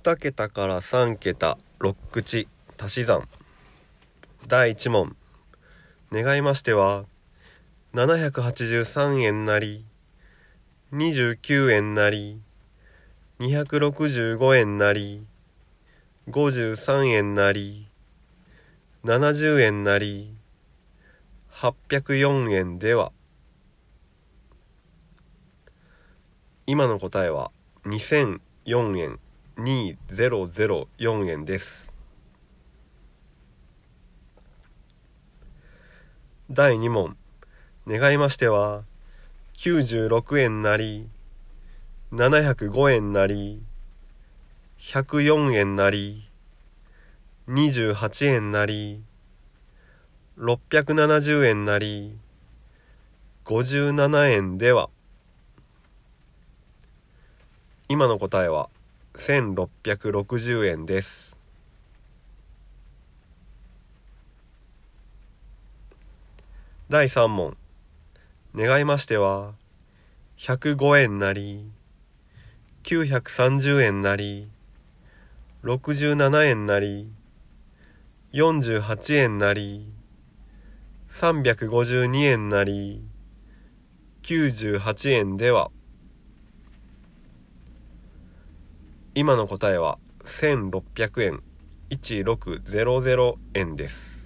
2桁から3桁6口足し算。第1問。願いましては783円なり29円なり265円なり53円なり70円なり804円では。今の答えは2004円。2004円です。第2問。願いましては96円なり705円なり104円なり28円なり670円なり57円では。今の答えは？1660円です。第3問。願いましては105円なり930円なり67円なり48円なり352円なり98円では。今の答えは1600円。1600円です。